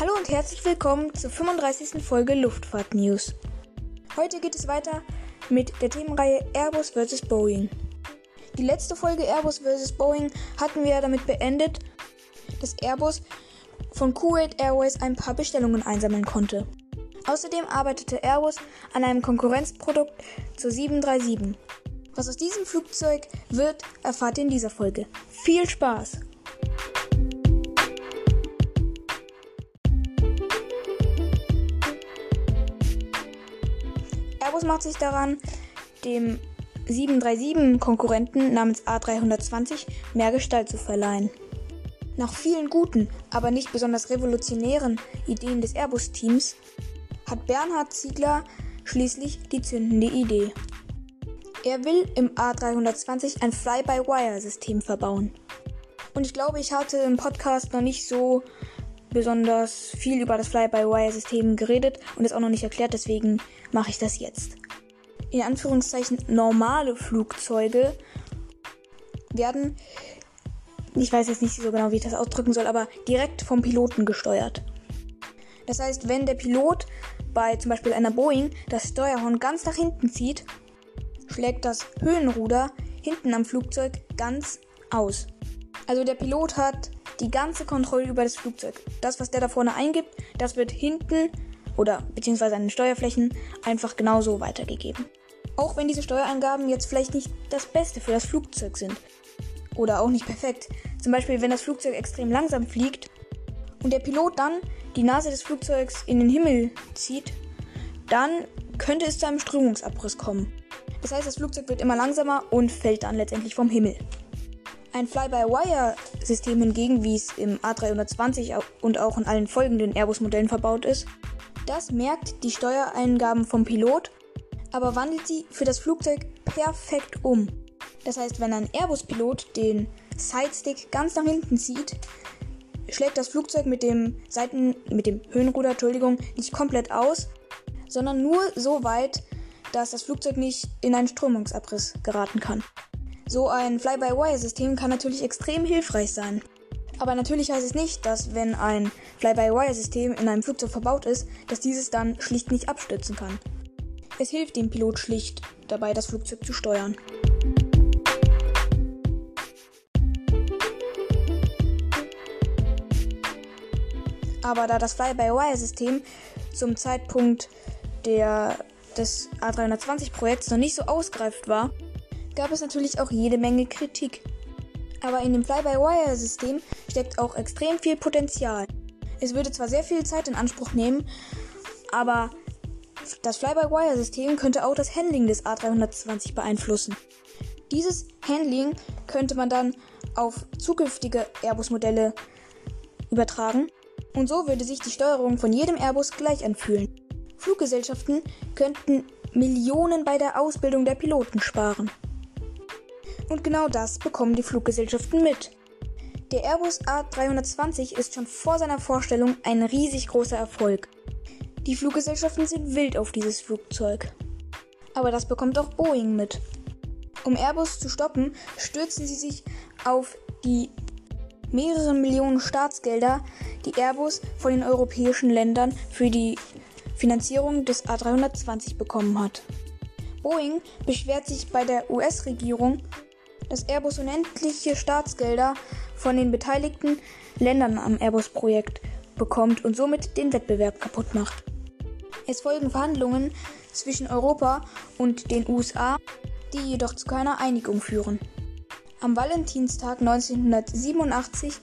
Hallo und herzlich willkommen zur 35. Folge Luftfahrt News. Heute geht es weiter mit der Themenreihe Airbus vs. Boeing. Die letzte Folge Airbus vs. Boeing hatten wir damit beendet, dass Airbus von Kuwait Airways ein paar Bestellungen einsammeln konnte. Außerdem arbeitete Airbus an einem Konkurrenzprodukt zur 737. Was aus diesem Flugzeug wird, erfahrt ihr in dieser Folge. Viel Spaß! Airbus macht sich daran, dem 737-Konkurrenten namens A320 mehr Gestalt zu verleihen. Nach vielen guten, aber nicht besonders revolutionären Ideen des Airbus-Teams hat Bernhard Ziegler schließlich die zündende Idee. Er will im A320 ein Fly-by-Wire-System verbauen. Und ich glaube, ich hatte im Podcast noch nicht so besonders viel über das Fly-by-Wire-System geredet und es auch noch nicht erklärt, deswegen mache ich das jetzt. In Anführungszeichen normale Flugzeuge werden, ich weiß jetzt nicht so genau, wie ich das ausdrücken soll, aber direkt vom Piloten gesteuert. Das heißt, wenn der Pilot bei zum Beispiel einer Boeing das Steuerhorn ganz nach hinten zieht, schlägt das Höhenruder hinten am Flugzeug ganz aus. Also der Pilot hat die ganze Kontrolle über das Flugzeug. Das, was der da vorne eingibt, das wird hinten oder beziehungsweise an den Steuerflächen einfach genauso weitergegeben. Auch wenn diese Steuerangaben jetzt vielleicht nicht das Beste für das Flugzeug sind. Oder auch nicht perfekt. Zum Beispiel, wenn das Flugzeug extrem langsam fliegt und der Pilot dann die Nase des Flugzeugs in den Himmel zieht, dann könnte es zu einem Strömungsabriss kommen. Das heißt, das Flugzeug wird immer langsamer und fällt dann letztendlich vom Himmel. Ein Fly-by-Wire-System hingegen, wie es im A320 und auch in allen folgenden Airbus-Modellen verbaut ist, das merkt die Steuereingaben vom Pilot, aber wandelt sie für das Flugzeug perfekt um. Das heißt, wenn ein Airbus-Pilot den Sidestick ganz nach hinten zieht, schlägt das Flugzeug mit dem Seiten mit dem Höhenruder, Entschuldigung, nicht komplett aus, sondern nur so weit, dass das Flugzeug nicht in einen Strömungsabriss geraten kann. So ein Fly-by-Wire-System kann natürlich extrem hilfreich sein. Aber natürlich heißt es nicht, dass wenn ein Fly-by-Wire-System in einem Flugzeug verbaut ist, dass dieses dann schlicht nicht abstürzen kann. Es hilft dem Pilot schlicht dabei, das Flugzeug zu steuern. Aber da das Fly-by-Wire-System zum Zeitpunkt der, des A320-Projekts noch nicht so ausgereift war, gab es natürlich auch jede Menge Kritik. Aber in dem Fly-by-Wire-System steckt auch extrem viel Potenzial. Es würde zwar sehr viel Zeit in Anspruch nehmen, aber das Fly-by-Wire-System könnte auch das Handling des A320 beeinflussen. Dieses Handling könnte man dann auf zukünftige Airbus-Modelle übertragen und so würde sich die Steuerung von jedem Airbus gleich anfühlen. Fluggesellschaften könnten Millionen bei der Ausbildung der Piloten sparen. Und genau das bekommen die Fluggesellschaften mit. Der Airbus A320 ist schon vor seiner Vorstellung ein riesig großer Erfolg. Die Fluggesellschaften sind wild auf dieses Flugzeug. Aber das bekommt auch Boeing mit. Um Airbus zu stoppen, stürzen sie sich auf die mehreren Millionen Staatsgelder, die Airbus von den europäischen Ländern für die Finanzierung des A320 bekommen hat. Boeing beschwert sich bei der US-Regierung, dass Airbus unendliche Staatsgelder von den beteiligten Ländern am Airbus-Projekt bekommt und somit den Wettbewerb kaputt macht. Es folgen Verhandlungen zwischen Europa und den USA, die jedoch zu keiner Einigung führen. Am Valentinstag 1987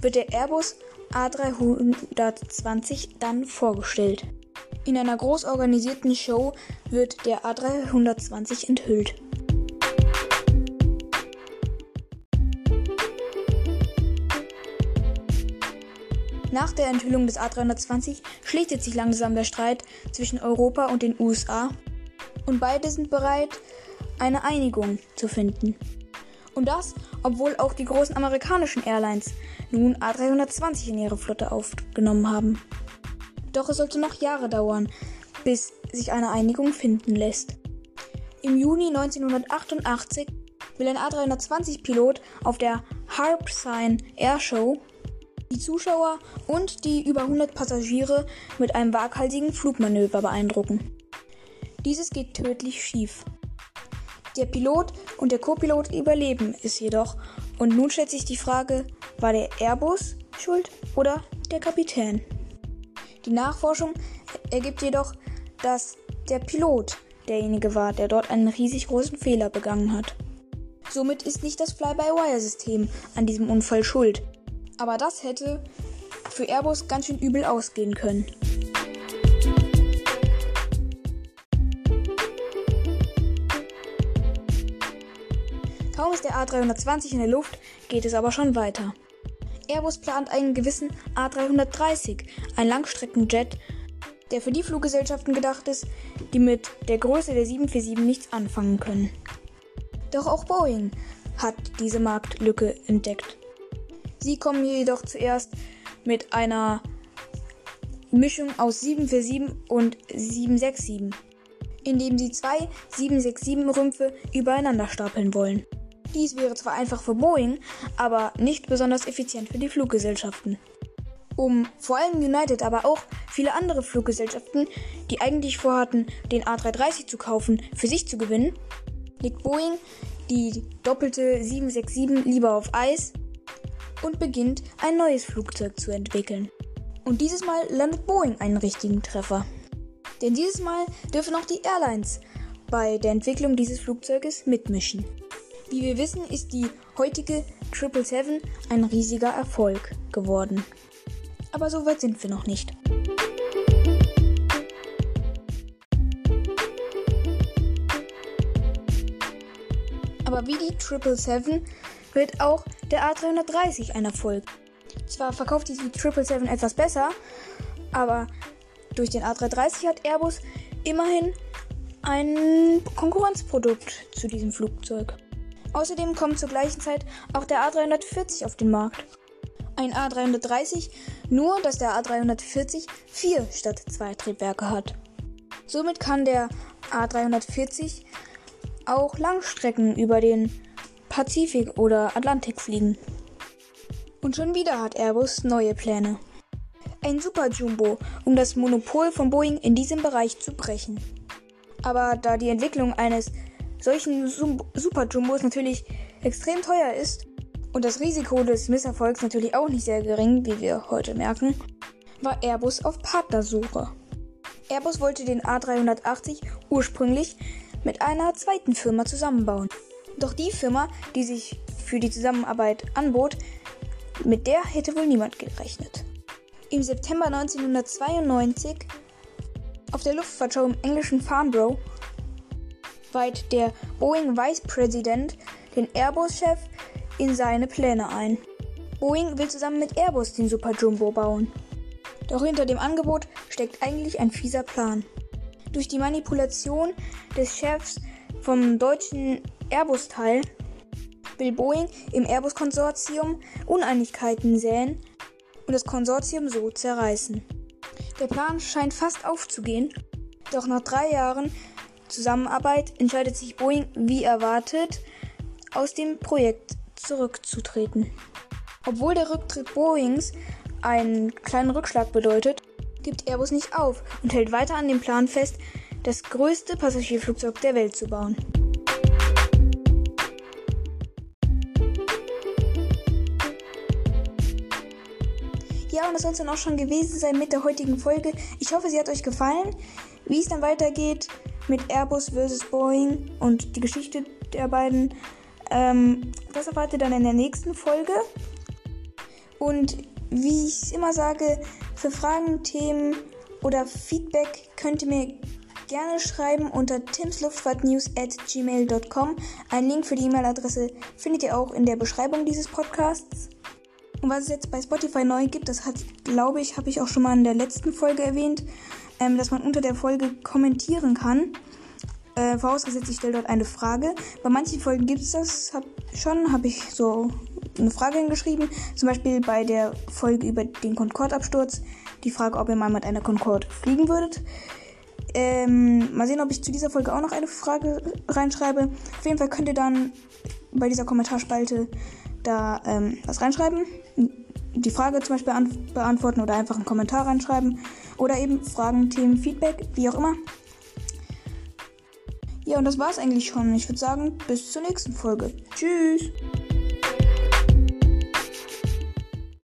wird der Airbus A320 dann vorgestellt. In einer groß organisierten Show wird der A320 enthüllt. Nach der Enthüllung des A320 schlichtet sich langsam der Streit zwischen Europa und den USA und beide sind bereit, eine Einigung zu finden. Und das, obwohl auch die großen amerikanischen Airlines nun A320 in ihre Flotte aufgenommen haben. Doch es sollte noch Jahre dauern, bis sich eine Einigung finden lässt. Im Juni 1988 will ein A320-Pilot auf der Harpsine Air Show die Zuschauer und die über 100 Passagiere mit einem waghalsigen Flugmanöver beeindrucken. Dieses geht tödlich schief. Der Pilot und der Co-Pilot überleben es jedoch und nun stellt sich die Frage, war der Airbus schuld oder der Kapitän? Die Nachforschung ergibt jedoch, dass der Pilot derjenige war, der dort einen riesig großen Fehler begangen hat. Somit ist nicht das Fly-by-Wire-System an diesem Unfall schuld. Aber das hätte für Airbus ganz schön übel ausgehen können. Kaum ist der A320 in der Luft, geht es aber schon weiter. Airbus plant einen gewissen A330, ein Langstreckenjet, der für die Fluggesellschaften gedacht ist, die mit der Größe der 747 nichts anfangen können. Doch auch Boeing hat diese Marktlücke entdeckt. Sie kommen jedoch zuerst mit einer Mischung aus 747 und 767, indem sie zwei 767-Rümpfe übereinander stapeln wollen. Dies wäre zwar einfach für Boeing, aber nicht besonders effizient für die Fluggesellschaften. Um vor allem United, aber auch viele andere Fluggesellschaften, die eigentlich vorhatten, den A330 zu kaufen, für sich zu gewinnen, legt Boeing die doppelte 767 lieber auf Eis und beginnt ein neues Flugzeug zu entwickeln. Und dieses Mal landet Boeing einen richtigen Treffer. Denn dieses Mal dürfen auch die Airlines bei der Entwicklung dieses Flugzeuges mitmischen. Wie wir wissen, ist die heutige 777 ein riesiger Erfolg geworden. Aber so weit sind wir noch nicht. Aber wie die 777 wird auch der A330 ein Erfolg. Zwar verkauft die 777 etwas besser, aber durch den A330 hat Airbus immerhin ein Konkurrenzprodukt zu diesem Flugzeug. Außerdem kommt zur gleichen Zeit auch der A340 auf den Markt. Ein A330, nur dass der A340 vier statt zwei Triebwerke hat. Somit kann der A340 auch Langstrecken über den Pazifik oder Atlantik fliegen. Und schon wieder hat Airbus neue Pläne. Ein Super Jumbo, um das Monopol von Boeing in diesem Bereich zu brechen. Aber da die Entwicklung eines solchen Super Jumbos natürlich extrem teuer ist und das Risiko des Misserfolgs natürlich auch nicht sehr gering, wie wir heute merken, war Airbus auf Partnersuche. Airbus wollte den A380 ursprünglich mit einer zweiten Firma zusammenbauen. Doch die Firma, die sich für die Zusammenarbeit anbot, mit der hätte wohl niemand gerechnet. Im September 1992 auf der Luftfahrtshow im englischen Farnborough weiht der Boeing Vice President den Airbus-Chef in seine Pläne ein. Boeing will zusammen mit Airbus den Super Jumbo bauen. Doch hinter dem Angebot steckt eigentlich ein fieser Plan. Durch die Manipulation des Chefs vom deutschen Airbus-Teil will Boeing im Airbus-Konsortium Uneinigkeiten säen und das Konsortium so zerreißen. Der Plan scheint fast aufzugehen, doch nach drei Jahren Zusammenarbeit entscheidet sich Boeing, wie erwartet, aus dem Projekt zurückzutreten. Obwohl der Rücktritt Boeings einen kleinen Rückschlag bedeutet, gibt Airbus nicht auf und hält weiter an dem Plan fest, das größte Passagierflugzeug der Welt zu bauen. Ja, und das soll es dann auch schon gewesen sein mit der heutigen Folge. Ich hoffe, sie hat euch gefallen. Wie es dann weitergeht, mit Airbus vs. Boeing und die Geschichte der beiden. Ähm, das erwartet dann in der nächsten Folge. Und wie ich immer sage, für Fragen, Themen oder Feedback könnt ihr mir gerne schreiben unter timsluftfahrtnews at gmail.com. Einen Link für die E-Mail-Adresse findet ihr auch in der Beschreibung dieses Podcasts. Und was es jetzt bei Spotify neu gibt, das hat, glaube ich, habe ich auch schon mal in der letzten Folge erwähnt ähm, dass man unter der Folge kommentieren kann. Äh, vorausgesetzt, ich stelle dort eine Frage. Bei manchen Folgen gibt es das hab, schon, habe ich so eine Frage hingeschrieben. Zum Beispiel bei der Folge über den Concorde-Absturz. Die Frage, ob ihr mal mit einer Concorde fliegen würdet. Ähm, mal sehen, ob ich zu dieser Folge auch noch eine Frage reinschreibe. Auf jeden Fall könnt ihr dann bei dieser Kommentarspalte da ähm, was reinschreiben. die Frage zum Beispiel beantworten oder einfach einen Kommentar reinschreiben oder eben Fragen, Themen, Feedback, wie auch immer. Ja, und das war's eigentlich schon. Ich würde sagen, bis zur nächsten Folge. Tschüss!